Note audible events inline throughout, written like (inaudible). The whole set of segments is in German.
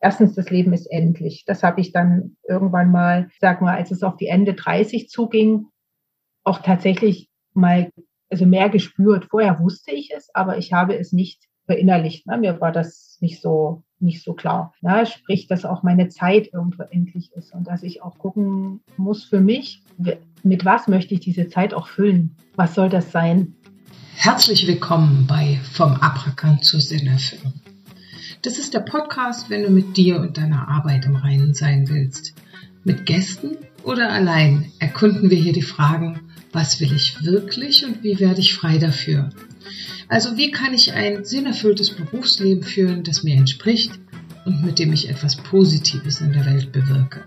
Erstens, das Leben ist endlich. Das habe ich dann irgendwann mal, sag mal, als es auf die Ende 30 zuging, auch tatsächlich mal, also mehr gespürt. Vorher wusste ich es, aber ich habe es nicht verinnerlicht. Ne? Mir war das nicht so, nicht so klar. Ne? Sprich, dass auch meine Zeit irgendwo endlich ist und dass ich auch gucken muss für mich, mit was möchte ich diese Zeit auch füllen? Was soll das sein? Herzlich willkommen bei Vom Abrakan zur Sinnerfüllung. Das ist der Podcast, wenn du mit dir und deiner Arbeit im Reinen sein willst. Mit Gästen oder allein erkunden wir hier die Fragen, was will ich wirklich und wie werde ich frei dafür? Also wie kann ich ein sinnerfülltes Berufsleben führen, das mir entspricht und mit dem ich etwas Positives in der Welt bewirke?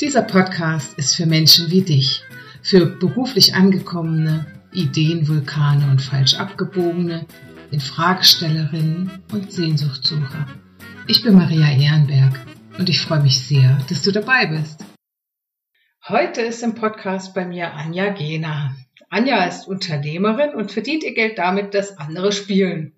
Dieser Podcast ist für Menschen wie dich, für beruflich angekommene, Ideenvulkane und falsch abgebogene, Infragestellerinnen und Sehnsuchtsucher. Ich bin Maria Ehrenberg und ich freue mich sehr, dass du dabei bist. Heute ist im Podcast bei mir Anja Gehner. Anja ist Unternehmerin und verdient ihr Geld damit, dass andere spielen.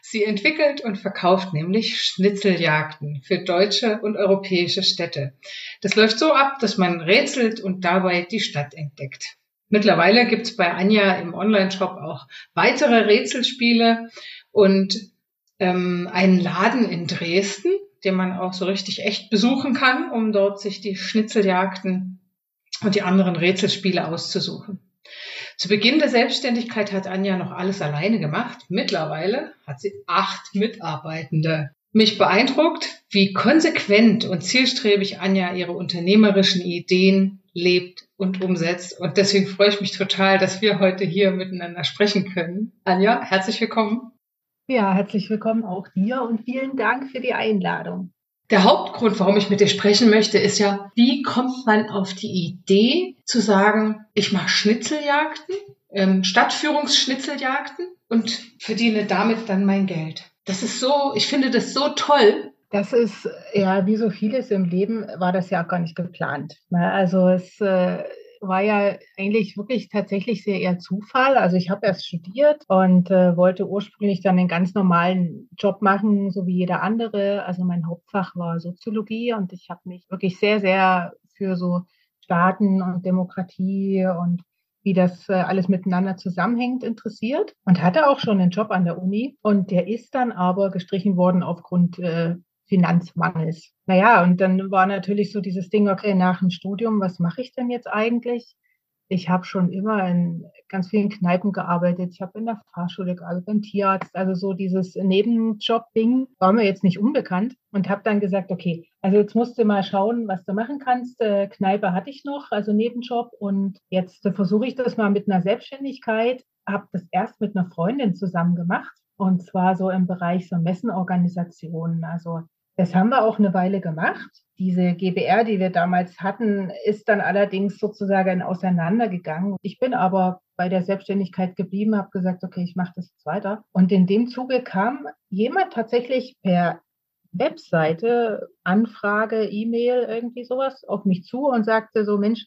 Sie entwickelt und verkauft nämlich Schnitzeljagden für deutsche und europäische Städte. Das läuft so ab, dass man rätselt und dabei die Stadt entdeckt. Mittlerweile gibt es bei Anja im Online-Shop auch weitere Rätselspiele und ähm, einen Laden in Dresden, den man auch so richtig echt besuchen kann, um dort sich die Schnitzeljagden und die anderen Rätselspiele auszusuchen. Zu Beginn der Selbstständigkeit hat Anja noch alles alleine gemacht. Mittlerweile hat sie acht Mitarbeitende. Mich beeindruckt, wie konsequent und zielstrebig Anja ihre unternehmerischen Ideen lebt und umsetzt. Und deswegen freue ich mich total, dass wir heute hier miteinander sprechen können. Anja, herzlich willkommen. Ja, herzlich willkommen auch dir und vielen Dank für die Einladung. Der Hauptgrund, warum ich mit dir sprechen möchte, ist ja, wie kommt man auf die Idee zu sagen, ich mache Schnitzeljagden, ähm, Stadtführungsschnitzeljagden und verdiene damit dann mein Geld. Das ist so, ich finde das so toll, das ist ja wie so vieles im Leben war das ja auch gar nicht geplant. Ne? Also es äh, war ja eigentlich wirklich tatsächlich sehr eher Zufall. Also ich habe erst studiert und äh, wollte ursprünglich dann einen ganz normalen Job machen, so wie jeder andere. Also mein Hauptfach war Soziologie und ich habe mich wirklich sehr, sehr für so Staaten und Demokratie und wie das äh, alles miteinander zusammenhängt, interessiert und hatte auch schon einen Job an der Uni. Und der ist dann aber gestrichen worden aufgrund äh, Finanzmangels. Naja, und dann war natürlich so dieses Ding, okay, nach dem Studium, was mache ich denn jetzt eigentlich? Ich habe schon immer in ganz vielen Kneipen gearbeitet. Ich habe in der Fahrschule gearbeitet, beim Tierarzt. Also so dieses Nebenjob-Ding war mir jetzt nicht unbekannt und habe dann gesagt, okay, also jetzt musst du mal schauen, was du machen kannst. Äh, Kneipe hatte ich noch, also Nebenjob. Und jetzt äh, versuche ich das mal mit einer Selbstständigkeit. Habe das erst mit einer Freundin zusammen gemacht. Und zwar so im Bereich so Messenorganisationen. Also das haben wir auch eine Weile gemacht. Diese GBR, die wir damals hatten, ist dann allerdings sozusagen auseinandergegangen. Ich bin aber bei der Selbstständigkeit geblieben, habe gesagt, okay, ich mache das jetzt weiter. Und in dem Zuge kam jemand tatsächlich per Webseite, Anfrage, E-Mail, irgendwie sowas auf mich zu und sagte so, Mensch,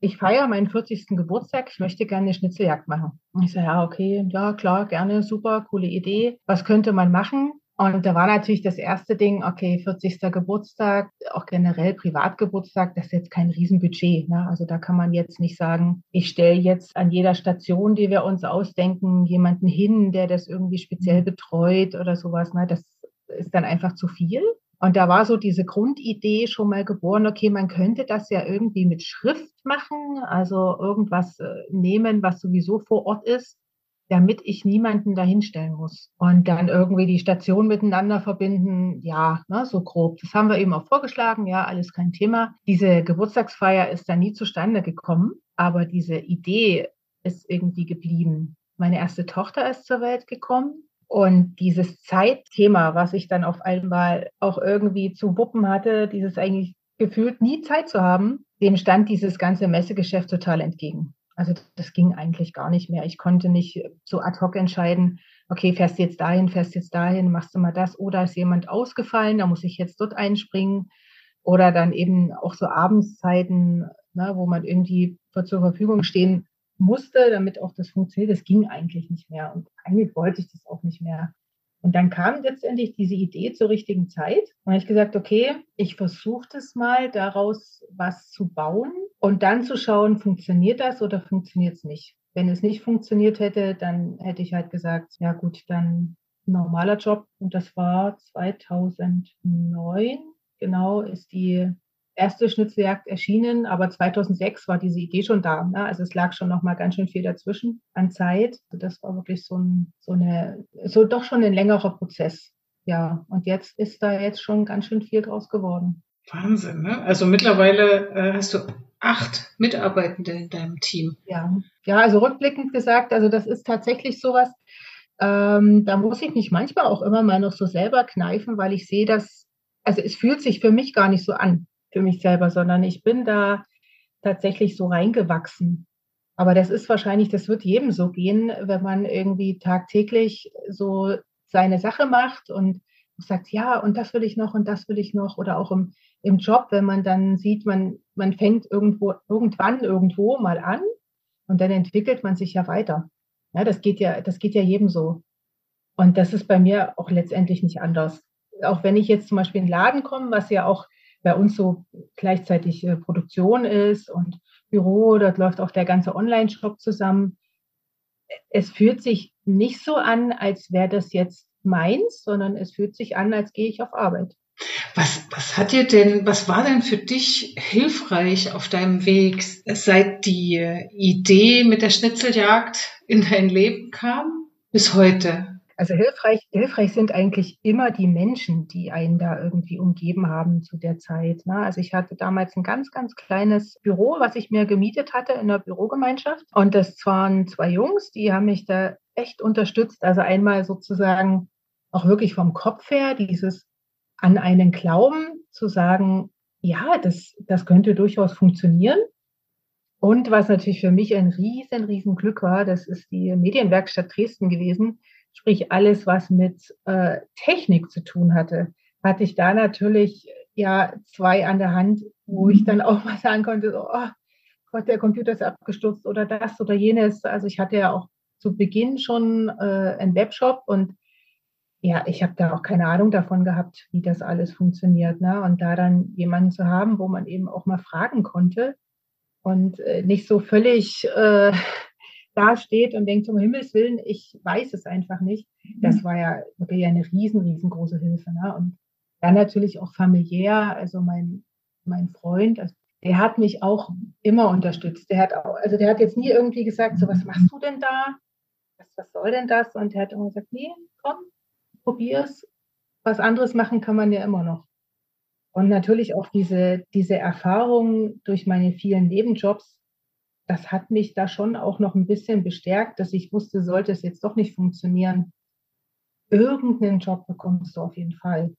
ich feiere meinen 40. Geburtstag, ich möchte gerne eine Schnitzeljagd machen. Und ich sage, ja, okay, ja, klar, gerne, super, coole Idee. Was könnte man machen? Und da war natürlich das erste Ding, okay, 40. Geburtstag, auch generell Privatgeburtstag, das ist jetzt kein Riesenbudget. Ne? Also da kann man jetzt nicht sagen, ich stelle jetzt an jeder Station, die wir uns ausdenken, jemanden hin, der das irgendwie speziell mhm. betreut oder sowas. Ne? Das ist dann einfach zu viel. Und da war so diese Grundidee schon mal geboren, okay, man könnte das ja irgendwie mit Schrift machen, also irgendwas äh, nehmen, was sowieso vor Ort ist damit ich niemanden dahinstellen muss. Und dann irgendwie die Station miteinander verbinden, ja, ne, so grob. Das haben wir eben auch vorgeschlagen, ja, alles kein Thema. Diese Geburtstagsfeier ist dann nie zustande gekommen, aber diese Idee ist irgendwie geblieben. Meine erste Tochter ist zur Welt gekommen und dieses Zeitthema, was ich dann auf einmal auch irgendwie zu wuppen hatte, dieses eigentlich gefühlt nie Zeit zu haben, dem stand dieses ganze Messegeschäft total entgegen. Also das ging eigentlich gar nicht mehr. Ich konnte nicht so ad hoc entscheiden, okay, fährst du jetzt dahin, fährst du jetzt dahin, machst du mal das oder ist jemand ausgefallen, da muss ich jetzt dort einspringen. Oder dann eben auch so Abendszeiten, ne, wo man irgendwie zur Verfügung stehen musste, damit auch das funktioniert. Das ging eigentlich nicht mehr. Und eigentlich wollte ich das auch nicht mehr. Und dann kam letztendlich diese Idee zur richtigen Zeit. Und ich gesagt, okay, ich versuche das mal, daraus was zu bauen und dann zu schauen, funktioniert das oder funktioniert es nicht. Wenn es nicht funktioniert hätte, dann hätte ich halt gesagt, ja gut, dann normaler Job. Und das war 2009, genau, ist die erste Schnitzeljagd erschienen, aber 2006 war diese Idee schon da. Ne? Also es lag schon noch mal ganz schön viel dazwischen an Zeit. Das war wirklich so, ein, so eine, so doch schon ein längerer Prozess. Ja, und jetzt ist da jetzt schon ganz schön viel draus geworden. Wahnsinn, ne? Also mittlerweile äh, hast du acht Mitarbeitende in deinem Team. Ja, ja, also rückblickend gesagt, also das ist tatsächlich sowas. Ähm, da muss ich mich manchmal auch immer mal noch so selber kneifen, weil ich sehe, dass, also es fühlt sich für mich gar nicht so an für mich selber, sondern ich bin da tatsächlich so reingewachsen. Aber das ist wahrscheinlich, das wird jedem so gehen, wenn man irgendwie tagtäglich so seine Sache macht und sagt, ja, und das will ich noch und das will ich noch. Oder auch im, im Job, wenn man dann sieht, man, man fängt irgendwo, irgendwann irgendwo mal an und dann entwickelt man sich ja weiter. Ja, das geht ja, das geht ja jedem so. Und das ist bei mir auch letztendlich nicht anders. Auch wenn ich jetzt zum Beispiel in den Laden komme, was ja auch bei uns so gleichzeitig äh, Produktion ist und Büro, dort läuft auch der ganze Online-Shop zusammen. Es fühlt sich nicht so an, als wäre das jetzt meins, sondern es fühlt sich an, als gehe ich auf Arbeit. Was, was hat dir denn, was war denn für dich hilfreich auf deinem Weg, seit die Idee mit der Schnitzeljagd in dein Leben kam bis heute? Also hilfreich, hilfreich sind eigentlich immer die Menschen, die einen da irgendwie umgeben haben zu der Zeit. Ne? Also ich hatte damals ein ganz, ganz kleines Büro, was ich mir gemietet hatte in der Bürogemeinschaft. Und das waren zwei Jungs, die haben mich da echt unterstützt. Also einmal sozusagen auch wirklich vom Kopf her, dieses an einen Glauben zu sagen, ja, das, das könnte durchaus funktionieren. Und was natürlich für mich ein riesen, riesen Glück war, das ist die Medienwerkstatt Dresden gewesen, sprich alles, was mit äh, Technik zu tun hatte, hatte ich da natürlich ja zwei an der Hand, wo ich dann auch mal sagen konnte, so, oh Gott, der Computer ist abgestürzt oder das oder jenes. Also ich hatte ja auch zu Beginn schon äh, einen Webshop und ja, ich habe da auch keine Ahnung davon gehabt, wie das alles funktioniert. Ne? Und da dann jemanden zu haben, wo man eben auch mal fragen konnte und äh, nicht so völlig äh, da steht und denkt, um Himmels Willen, ich weiß es einfach nicht. Das mhm. war ja wirklich eine riesen, riesengroße Hilfe. Ne? Und dann natürlich auch familiär, also mein, mein Freund, also der hat mich auch immer unterstützt. Der hat auch, also der hat jetzt nie irgendwie gesagt, so was machst du denn da? Was, was soll denn das? Und der hat immer gesagt, nee, komm, probier's. Was anderes machen kann man ja immer noch. Und natürlich auch diese, diese Erfahrung durch meine vielen Nebenjobs, das hat mich da schon auch noch ein bisschen bestärkt, dass ich wusste, sollte es jetzt doch nicht funktionieren, irgendeinen Job bekommst du auf jeden Fall.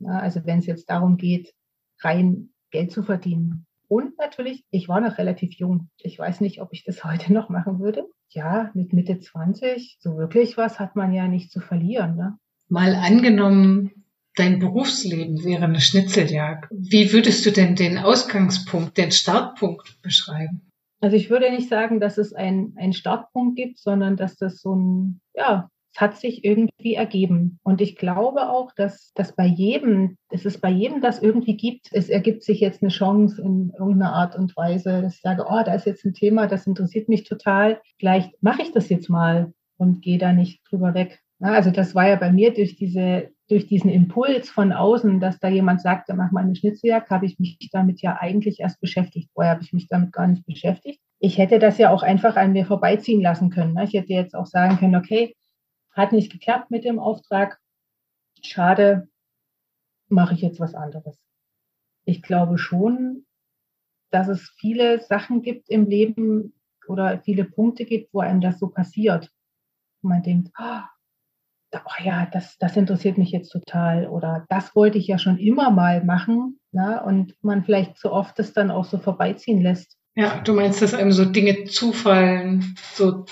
Ja, also wenn es jetzt darum geht, rein Geld zu verdienen. Und natürlich, ich war noch relativ jung. Ich weiß nicht, ob ich das (laughs) heute noch machen würde. Ja, mit Mitte 20, so wirklich was hat man ja nicht zu verlieren. Ne? Mal angenommen, dein Berufsleben wäre eine Schnitzeljagd. Wie würdest du denn den Ausgangspunkt, den Startpunkt beschreiben? Also ich würde nicht sagen, dass es einen Startpunkt gibt, sondern dass das so ein, ja, es hat sich irgendwie ergeben. Und ich glaube auch, dass das bei jedem, dass es bei jedem das irgendwie gibt. Es ergibt sich jetzt eine Chance in irgendeiner Art und Weise, dass ich sage, oh, da ist jetzt ein Thema, das interessiert mich total. Vielleicht mache ich das jetzt mal und gehe da nicht drüber weg. Also das war ja bei mir durch diese durch diesen Impuls von außen, dass da jemand sagte, mach mal eine Schnitzeljagd, habe ich mich damit ja eigentlich erst beschäftigt. Vorher habe ich mich damit gar nicht beschäftigt. Ich hätte das ja auch einfach an mir vorbeiziehen lassen können. Ne? Ich hätte jetzt auch sagen können, okay, hat nicht geklappt mit dem Auftrag. Schade, mache ich jetzt was anderes. Ich glaube schon, dass es viele Sachen gibt im Leben oder viele Punkte gibt, wo einem das so passiert. Man denkt, oh, oh ja, das, das interessiert mich jetzt total oder das wollte ich ja schon immer mal machen ne? und man vielleicht so oft das dann auch so vorbeiziehen lässt. Ja, du meinst, dass einem so Dinge zufallen, so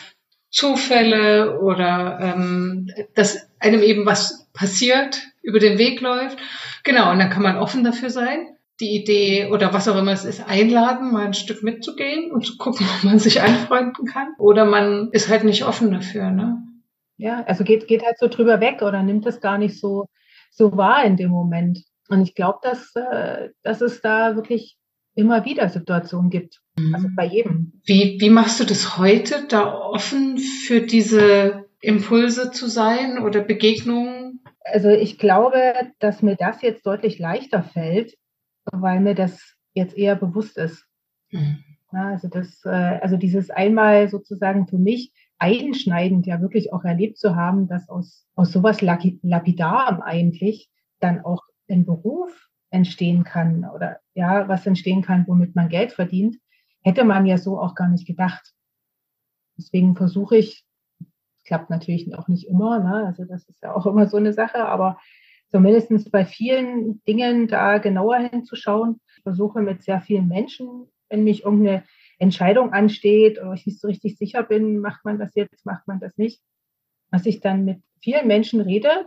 Zufälle oder ähm, dass einem eben was passiert, über den Weg läuft. Genau, und dann kann man offen dafür sein, die Idee oder was auch immer es ist, einladen, mal ein Stück mitzugehen und zu gucken, (laughs) ob man sich anfreunden kann. Oder man ist halt nicht offen dafür. Ne? Ja, also geht, geht halt so drüber weg oder nimmt es gar nicht so, so wahr in dem Moment. Und ich glaube, dass, äh, dass es da wirklich immer wieder Situationen gibt. Also bei jedem. Wie, wie machst du das heute, da offen für diese Impulse zu sein oder Begegnungen? Also ich glaube, dass mir das jetzt deutlich leichter fällt, weil mir das jetzt eher bewusst ist. Mhm. Ja, also das, äh, also dieses einmal sozusagen für mich einschneidend ja wirklich auch erlebt zu haben, dass aus, aus sowas Lapidarem eigentlich dann auch ein Beruf entstehen kann oder ja, was entstehen kann, womit man Geld verdient, hätte man ja so auch gar nicht gedacht. Deswegen versuche ich, klappt natürlich auch nicht immer, ne? also das ist ja auch immer so eine Sache, aber zumindest bei vielen Dingen da genauer hinzuschauen. Ich versuche mit sehr vielen Menschen, wenn mich irgendeine Entscheidung ansteht oder ich nicht so richtig sicher bin, macht man das jetzt, macht man das nicht, dass ich dann mit vielen Menschen rede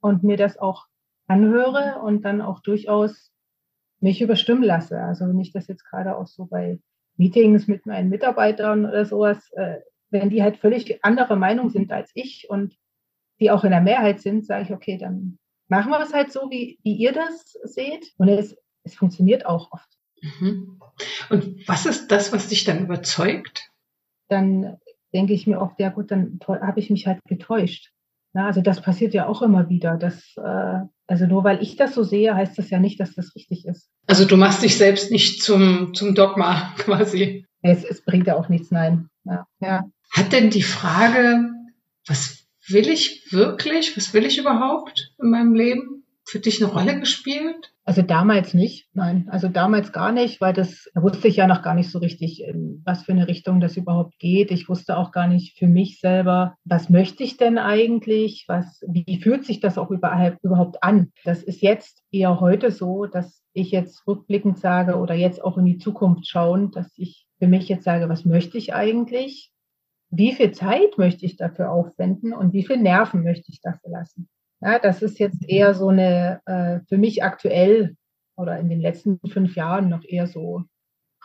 und mir das auch anhöre und dann auch durchaus mich überstimmen lasse. Also ich das jetzt gerade auch so bei Meetings mit meinen Mitarbeitern oder sowas, äh, wenn die halt völlig andere Meinung sind als ich und die auch in der Mehrheit sind, sage ich, okay, dann machen wir es halt so, wie, wie ihr das seht. Und es, es funktioniert auch oft. Mhm. Und was ist das, was dich dann überzeugt? Dann denke ich mir oft, ja gut, dann habe ich mich halt getäuscht. Na, also das passiert ja auch immer wieder. Dass, äh, also nur weil ich das so sehe, heißt das ja nicht, dass das richtig ist. Also du machst dich selbst nicht zum, zum Dogma (laughs) quasi. Es, es bringt ja auch nichts, nein. Ja, ja. Hat denn die Frage, was will ich wirklich, was will ich überhaupt in meinem Leben, für dich eine Rolle gespielt? Also damals nicht, nein. Also damals gar nicht, weil das da wusste ich ja noch gar nicht so richtig, in was für eine Richtung das überhaupt geht. Ich wusste auch gar nicht für mich selber, was möchte ich denn eigentlich? Was, wie fühlt sich das auch überhaupt, überhaupt an? Das ist jetzt eher heute so, dass ich jetzt rückblickend sage oder jetzt auch in die Zukunft schauen, dass ich für mich jetzt sage, was möchte ich eigentlich? Wie viel Zeit möchte ich dafür aufwenden und wie viel Nerven möchte ich dafür lassen? Ja, das ist jetzt eher so eine, äh, für mich aktuell oder in den letzten fünf Jahren noch eher so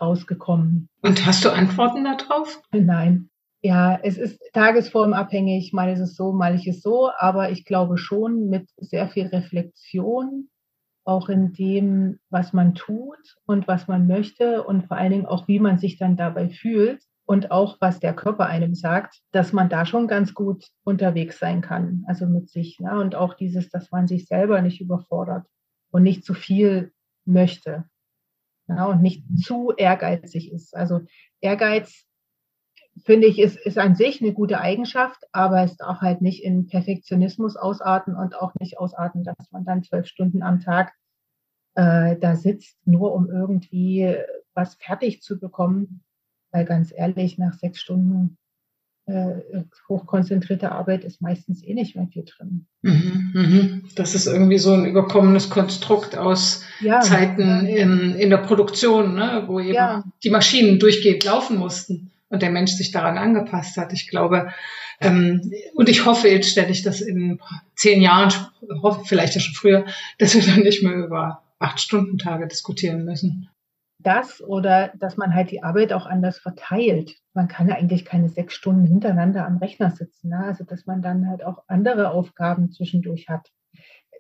rausgekommen. Und hast du Antworten darauf? Nein. Ja, es ist tagesformabhängig, mal ist es so, mal ist es so, aber ich glaube schon mit sehr viel Reflexion, auch in dem, was man tut und was man möchte und vor allen Dingen auch, wie man sich dann dabei fühlt, und auch was der Körper einem sagt, dass man da schon ganz gut unterwegs sein kann, also mit sich. Ne? Und auch dieses, dass man sich selber nicht überfordert und nicht zu viel möchte ja? und nicht zu ehrgeizig ist. Also Ehrgeiz, finde ich, ist, ist an sich eine gute Eigenschaft, aber es darf halt nicht in Perfektionismus ausarten und auch nicht ausarten, dass man dann zwölf Stunden am Tag äh, da sitzt, nur um irgendwie was fertig zu bekommen weil ganz ehrlich, nach sechs Stunden äh, hochkonzentrierte Arbeit ist meistens eh nicht mehr viel drin. Mhm, mhm. Das ist irgendwie so ein überkommenes Konstrukt aus ja, Zeiten in, in der Produktion, ne, wo eben ja. die Maschinen durchgehend laufen mussten und der Mensch sich daran angepasst hat. Ich glaube, ähm, und ich hoffe, jetzt stelle ich das in zehn Jahren, hoffe vielleicht ja schon früher, (laughs) dass wir dann nicht mehr über acht Stunden Tage diskutieren müssen das oder dass man halt die Arbeit auch anders verteilt. Man kann ja eigentlich keine sechs Stunden hintereinander am Rechner sitzen. Ne? Also dass man dann halt auch andere Aufgaben zwischendurch hat.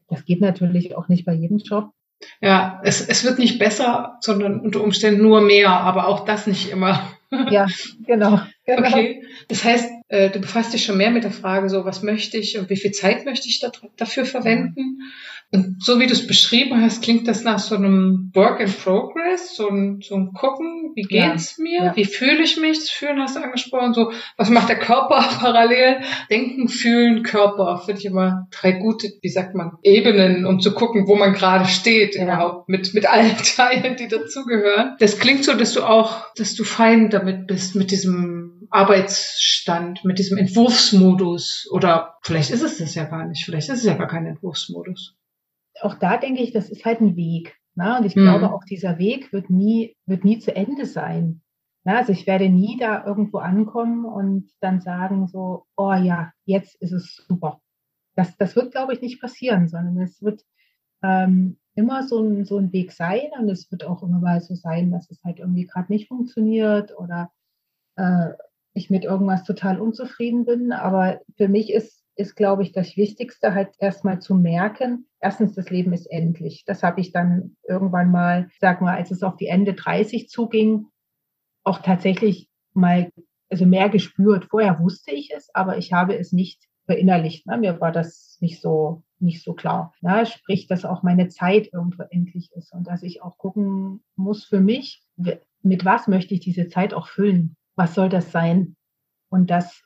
Das geht natürlich auch nicht bei jedem Job. Ja, es, es wird nicht besser, sondern unter Umständen nur mehr, aber auch das nicht immer. Ja, genau. (laughs) genau. Okay, das heißt, äh, du befasst dich schon mehr mit der Frage, so was möchte ich und wie viel Zeit möchte ich da, dafür verwenden. Und so wie du es beschrieben hast, klingt das nach so einem Work in Progress, so ein, so ein Gucken, wie geht's ja, mir, ja. wie fühle ich mich, das Fühlen hast du angesprochen, so was macht der Körper (laughs) parallel, Denken, Fühlen, Körper, finde ich immer drei gute, wie sagt man, Ebenen, um zu gucken, wo man gerade steht ja. überhaupt, mit, mit allen (laughs) Teilen, die dazugehören. Das klingt so, dass du auch, dass du fein damit bist, mit diesem Arbeitsstand, mit diesem Entwurfsmodus oder vielleicht ist es das ja gar nicht, vielleicht ist es ja gar kein Entwurfsmodus auch da denke ich, das ist halt ein Weg. Ne? Und ich mhm. glaube, auch dieser Weg wird nie, wird nie zu Ende sein. Ne? Also ich werde nie da irgendwo ankommen und dann sagen so, oh ja, jetzt ist es super. Das, das wird, glaube ich, nicht passieren, sondern es wird ähm, immer so ein, so ein Weg sein und es wird auch immer mal so sein, dass es halt irgendwie gerade nicht funktioniert oder äh, ich mit irgendwas total unzufrieden bin. Aber für mich ist, ist glaube ich, das Wichtigste halt erstmal zu merken, erstens, das Leben ist endlich. Das habe ich dann irgendwann mal, sag mal, als es auf die Ende 30 zuging, auch tatsächlich mal, also mehr gespürt. Vorher wusste ich es, aber ich habe es nicht verinnerlicht. Ne? Mir war das nicht so, nicht so klar. Ne? Sprich, dass auch meine Zeit irgendwo endlich ist und dass ich auch gucken muss für mich, mit was möchte ich diese Zeit auch füllen? Was soll das sein? Und das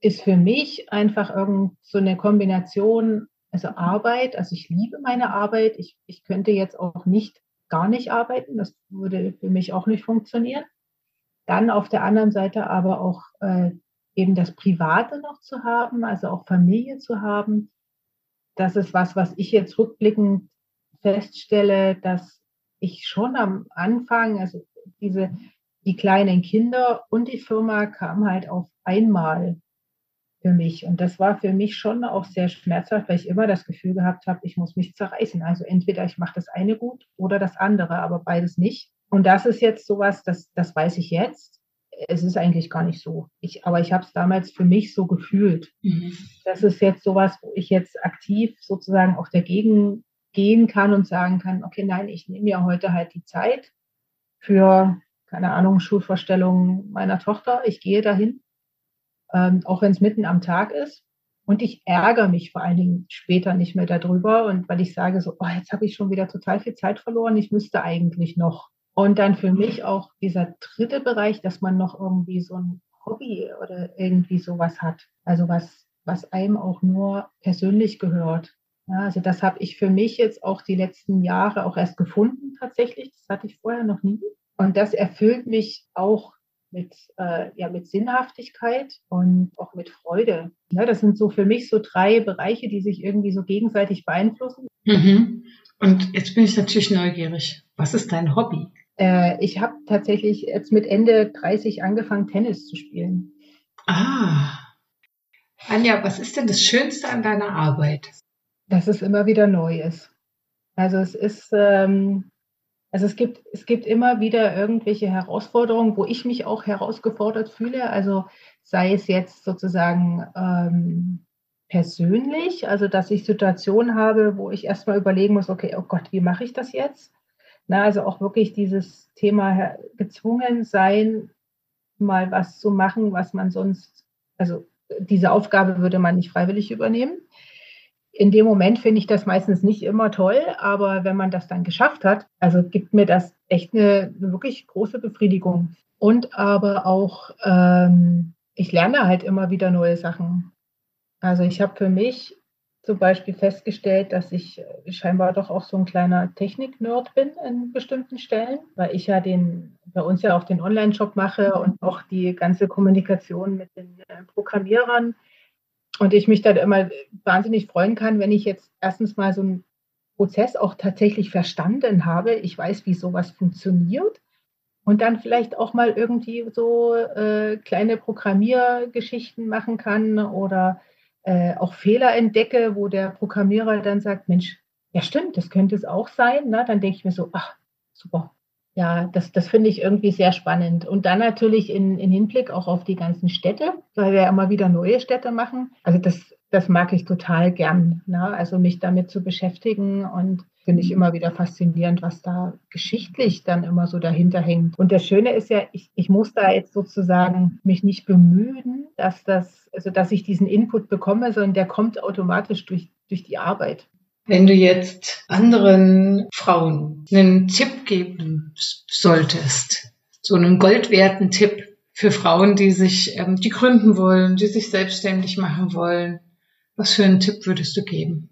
ist für mich einfach irgend so eine Kombination, also Arbeit, also ich liebe meine Arbeit. Ich, ich könnte jetzt auch nicht gar nicht arbeiten. Das würde für mich auch nicht funktionieren. Dann auf der anderen Seite aber auch äh, eben das Private noch zu haben, also auch Familie zu haben. Das ist was, was ich jetzt rückblickend feststelle, dass ich schon am Anfang, also diese, die kleinen Kinder und die Firma kamen halt auf einmal für mich. Und das war für mich schon auch sehr schmerzhaft, weil ich immer das Gefühl gehabt habe, ich muss mich zerreißen. Also entweder ich mache das eine gut oder das andere, aber beides nicht. Und das ist jetzt sowas, das, das weiß ich jetzt. Es ist eigentlich gar nicht so. Ich, aber ich habe es damals für mich so gefühlt. Mhm. Das ist jetzt sowas, wo ich jetzt aktiv sozusagen auch dagegen gehen kann und sagen kann, okay, nein, ich nehme ja heute halt die Zeit für, keine Ahnung, Schulvorstellungen meiner Tochter. Ich gehe dahin, ähm, auch wenn es mitten am Tag ist. Und ich ärgere mich vor allen Dingen später nicht mehr darüber. Und weil ich sage so, oh, jetzt habe ich schon wieder total viel Zeit verloren. Ich müsste eigentlich noch. Und dann für mich auch dieser dritte Bereich, dass man noch irgendwie so ein Hobby oder irgendwie sowas hat. Also was, was einem auch nur persönlich gehört. Ja, also das habe ich für mich jetzt auch die letzten Jahre auch erst gefunden tatsächlich. Das hatte ich vorher noch nie. Und das erfüllt mich auch mit, äh, ja, mit Sinnhaftigkeit und auch mit Freude. Ja, das sind so für mich so drei Bereiche, die sich irgendwie so gegenseitig beeinflussen. Mhm. Und jetzt bin ich natürlich neugierig. Was ist dein Hobby? Äh, ich habe tatsächlich jetzt mit Ende 30 angefangen, Tennis zu spielen. Ah. Anja, was ist denn das Schönste an deiner Arbeit? dass es immer wieder neu ist. Also es ist, ähm, also es gibt, es gibt immer wieder irgendwelche Herausforderungen, wo ich mich auch herausgefordert fühle. Also sei es jetzt sozusagen ähm, persönlich, also dass ich Situationen habe, wo ich erstmal überlegen muss, okay, oh Gott, wie mache ich das jetzt? Na, also auch wirklich dieses Thema gezwungen sein, mal was zu machen, was man sonst, also diese Aufgabe würde man nicht freiwillig übernehmen in dem Moment finde ich das meistens nicht immer toll, aber wenn man das dann geschafft hat, also gibt mir das echt eine, eine wirklich große Befriedigung. Und aber auch, ähm, ich lerne halt immer wieder neue Sachen. Also ich habe für mich zum Beispiel festgestellt, dass ich scheinbar doch auch so ein kleiner Technik-Nerd bin in bestimmten Stellen, weil ich ja den, bei uns ja auch den Online-Shop mache und auch die ganze Kommunikation mit den äh, Programmierern und ich mich dann immer wahnsinnig freuen kann, wenn ich jetzt erstens mal so einen Prozess auch tatsächlich verstanden habe. Ich weiß, wie sowas funktioniert. Und dann vielleicht auch mal irgendwie so äh, kleine Programmiergeschichten machen kann oder äh, auch Fehler entdecke, wo der Programmierer dann sagt, Mensch, ja stimmt, das könnte es auch sein. Ne? Dann denke ich mir so, ach, super, ja, das, das finde ich irgendwie sehr spannend. Und dann natürlich in, in Hinblick auch auf die ganzen Städte, weil wir ja immer wieder neue Städte machen. Also das, das mag ich total gern. Ne? Also mich damit zu beschäftigen und finde ich immer wieder faszinierend, was da geschichtlich dann immer so dahinter hängt. Und das Schöne ist ja, ich, ich muss da jetzt sozusagen mich nicht bemühen, dass das, also dass ich diesen Input bekomme, sondern der kommt automatisch durch, durch die Arbeit. Wenn du jetzt anderen Frauen einen Tipp geben solltest, so einen goldwerten Tipp für Frauen, die sich, ähm, die gründen wollen, die sich selbstständig machen wollen, was für einen Tipp würdest du geben?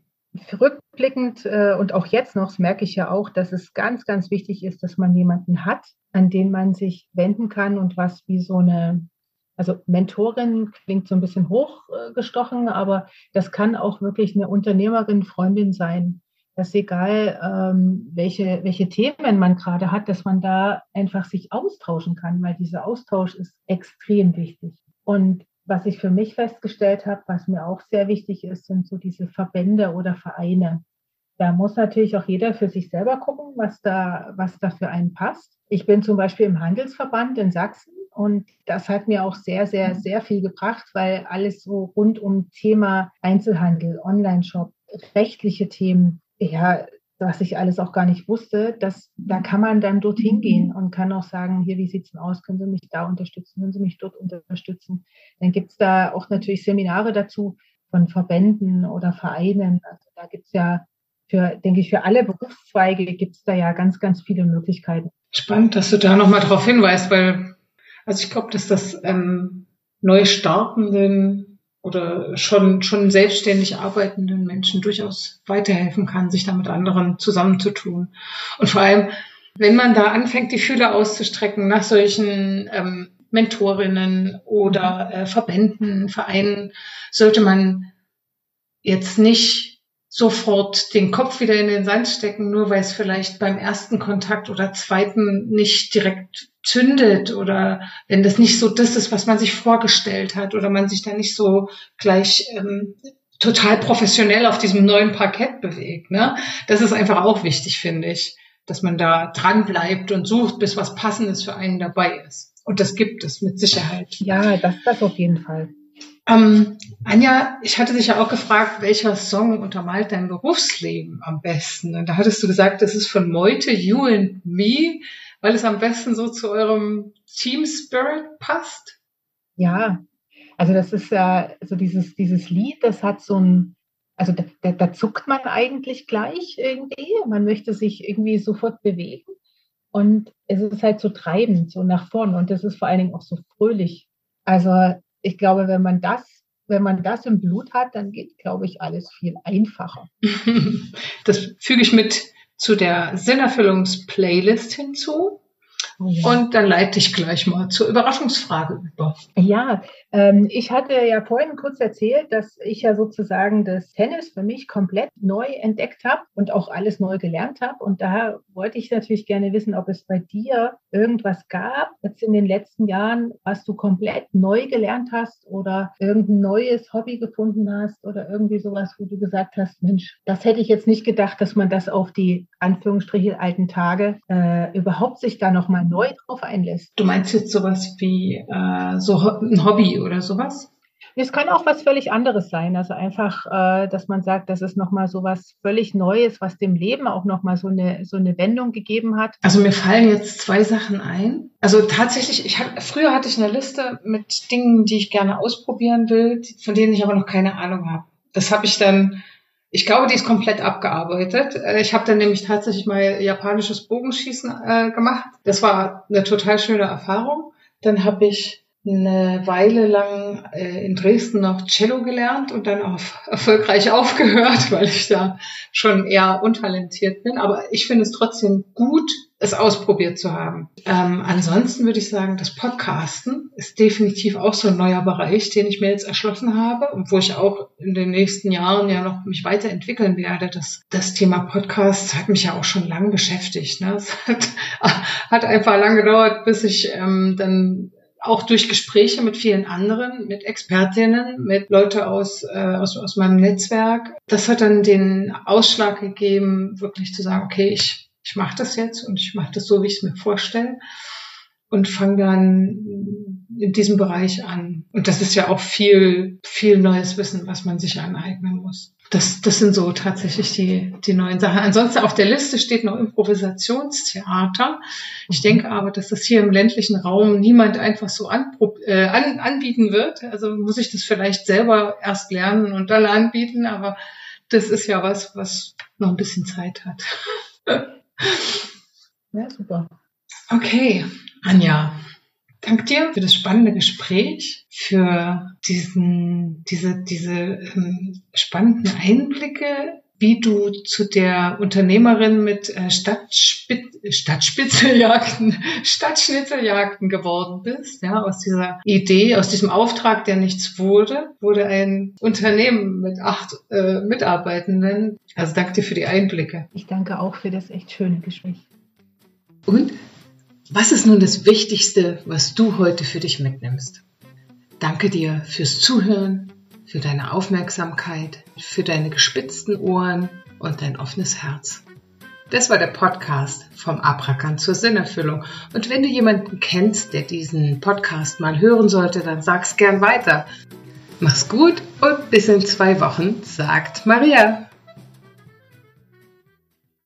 Rückblickend äh, und auch jetzt noch merke ich ja auch, dass es ganz, ganz wichtig ist, dass man jemanden hat, an den man sich wenden kann und was wie so eine also Mentorin klingt so ein bisschen hochgestochen, aber das kann auch wirklich eine Unternehmerin, Freundin sein. Das ist egal, ähm, welche, welche Themen man gerade hat, dass man da einfach sich austauschen kann, weil dieser Austausch ist extrem wichtig. Und was ich für mich festgestellt habe, was mir auch sehr wichtig ist, sind so diese Verbände oder Vereine. Da muss natürlich auch jeder für sich selber gucken, was da, was da für einen passt. Ich bin zum Beispiel im Handelsverband in Sachsen und das hat mir auch sehr, sehr, sehr viel gebracht, weil alles so rund um Thema Einzelhandel, Online-Shop, rechtliche Themen, ja, was ich alles auch gar nicht wusste, dass da kann man dann dorthin gehen und kann auch sagen, hier, wie sieht es denn aus? Können Sie mich da unterstützen? Können Sie mich dort unterstützen? Dann gibt es da auch natürlich Seminare dazu von Verbänden oder Vereinen. Also da gibt es ja für, denke ich, für alle Berufszweige gibt es da ja ganz, ganz viele Möglichkeiten. Spannend, dass du da nochmal darauf hinweist, weil, also ich glaube, dass das ähm, neu startenden oder schon, schon selbstständig arbeitenden Menschen durchaus weiterhelfen kann, sich da mit anderen zusammenzutun. Und vor allem, wenn man da anfängt, die Fühler auszustrecken nach solchen ähm, Mentorinnen oder äh, Verbänden, Vereinen, sollte man jetzt nicht sofort den Kopf wieder in den Sand stecken, nur weil es vielleicht beim ersten Kontakt oder zweiten nicht direkt zündet oder wenn das nicht so das ist, was man sich vorgestellt hat oder man sich da nicht so gleich ähm, total professionell auf diesem neuen Parkett bewegt. Ne? Das ist einfach auch wichtig, finde ich, dass man da dran bleibt und sucht, bis was Passendes für einen dabei ist. Und das gibt es mit Sicherheit. Ja, das, das auf jeden Fall. Ähm, Anja, ich hatte dich ja auch gefragt, welcher Song untermalt dein Berufsleben am besten? Und da hattest du gesagt, das ist von Meute, You and Me, weil es am besten so zu eurem Team Spirit passt? Ja, also das ist ja, also dieses, dieses Lied, das hat so ein, also da, da, da zuckt man eigentlich gleich irgendwie. Man möchte sich irgendwie sofort bewegen. Und es ist halt so treibend, so nach vorn. Und es ist vor allen Dingen auch so fröhlich. Also ich glaube, wenn man das, wenn man das im Blut hat, dann geht, glaube ich, alles viel einfacher. (laughs) Das füge ich mit zu der Sinnerfüllungs-Playlist hinzu. Oh ja. Und dann leite ich gleich mal zur Überraschungsfrage über. Ja, ähm, ich hatte ja vorhin kurz erzählt, dass ich ja sozusagen das Tennis für mich komplett neu entdeckt habe und auch alles neu gelernt habe. Und da wollte ich natürlich gerne wissen, ob es bei dir irgendwas gab, jetzt in den letzten Jahren, was du komplett neu gelernt hast oder irgendein neues Hobby gefunden hast oder irgendwie sowas, wo du gesagt hast, Mensch, das hätte ich jetzt nicht gedacht, dass man das auf die Anführungsstriche alten Tage äh, überhaupt sich da nochmal neu drauf einlässt. Du meinst jetzt sowas wie äh, so ein Hobby oder sowas? Es kann auch was völlig anderes sein. Also einfach, äh, dass man sagt, das ist nochmal so was völlig Neues, was dem Leben auch nochmal so eine, so eine Wendung gegeben hat. Also mir fallen jetzt zwei Sachen ein. Also tatsächlich, ich hab, früher hatte ich eine Liste mit Dingen, die ich gerne ausprobieren will, von denen ich aber noch keine Ahnung habe. Das habe ich dann ich glaube, die ist komplett abgearbeitet. Äh, ich habe dann nämlich tatsächlich mal japanisches Bogenschießen äh, gemacht. Das war eine total schöne Erfahrung. Dann habe ich eine Weile lang äh, in Dresden noch Cello gelernt und dann auch (laughs) erfolgreich aufgehört, weil ich da schon eher untalentiert bin. Aber ich finde es trotzdem gut, es ausprobiert zu haben. Ähm, ansonsten würde ich sagen, das Podcasten ist definitiv auch so ein neuer Bereich, den ich mir jetzt erschlossen habe und wo ich auch in den nächsten Jahren ja noch mich weiterentwickeln werde. Das, das Thema Podcast hat mich ja auch schon lang beschäftigt. Ne? (laughs) Es hat, hat einfach lang gedauert, bis ich ähm, dann auch durch Gespräche mit vielen anderen, mit Expertinnen, mit Leute aus, äh, aus, aus meinem Netzwerk. Das hat dann den Ausschlag gegeben, wirklich zu sagen, okay, ich, ich mache das jetzt und ich mache das so, wie ich es mir vorstelle und fange dann in diesem Bereich an. Und das ist ja auch viel, viel neues Wissen, was man sich aneignen muss. Das, das sind so tatsächlich die, die neuen Sachen. Ansonsten auf der Liste steht noch Improvisationstheater. Ich mhm. denke aber, dass das hier im ländlichen Raum niemand einfach so an, äh, an, anbieten wird. Also muss ich das vielleicht selber erst lernen und dann anbieten. Aber das ist ja was, was noch ein bisschen Zeit hat. (laughs) ja, super. Okay, Anja, danke dir für das spannende Gespräch, für diesen, diese, diese ähm, spannenden Einblicke, wie du zu der Unternehmerin mit äh, Stadtspit Stadtspitzeljagden, (laughs) Stadtschnitzeljagden geworden bist. Ja, aus dieser Idee, aus diesem Auftrag, der nichts wurde, wurde ein Unternehmen mit acht äh, Mitarbeitenden. Also danke dir für die Einblicke. Ich danke auch für das echt schöne Gespräch. Und was ist nun das Wichtigste, was du heute für dich mitnimmst? Danke dir fürs Zuhören, für deine Aufmerksamkeit, für deine gespitzten Ohren und dein offenes Herz. Das war der Podcast vom Abrakan zur Sinnerfüllung. Und wenn du jemanden kennst, der diesen Podcast mal hören sollte, dann sag's gern weiter. Mach's gut und bis in zwei Wochen, sagt Maria.